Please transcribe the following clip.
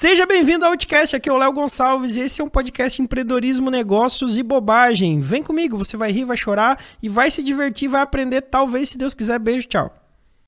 Seja bem-vindo ao Outcast, aqui é o Léo Gonçalves e esse é um podcast empreendedorismo, negócios e bobagem. Vem comigo, você vai rir, vai chorar e vai se divertir, vai aprender, talvez, se Deus quiser. Beijo, tchau.